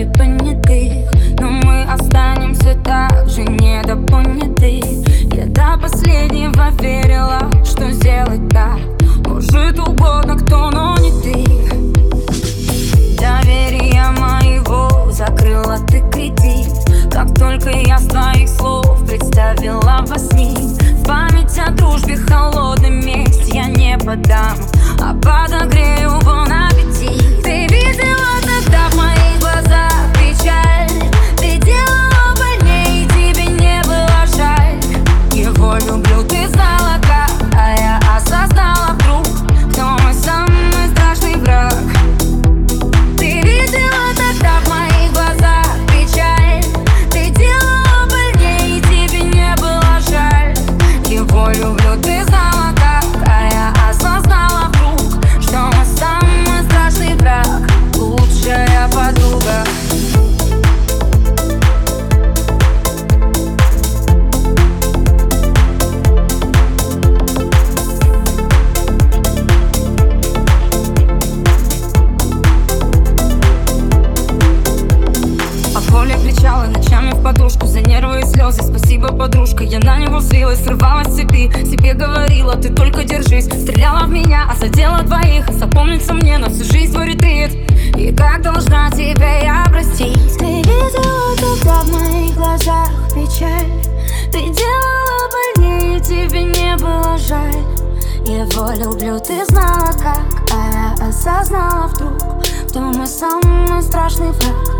вроде понятых Но мы останемся так же недопоняты Я до последнего верила, что сделать так Может угодно кто, но не ты. Доверие моего закрыла ты кредит. Как только я своих слов представила во сне Память о дружбе холодный месть я не подам. А подогрев люблю, ты знала злилась, срывалась цепи. Себе говорила, ты только держись Стреляла в меня, а задела двоих. Запомнится мне на всю жизнь твой ретрит. И как должна тебе я простить? Ты видела тогда в моих глазах печаль. Ты делала больнее, тебе не было жаль. Его люблю, ты знала как А я осознала вдруг Кто мой самый страшный враг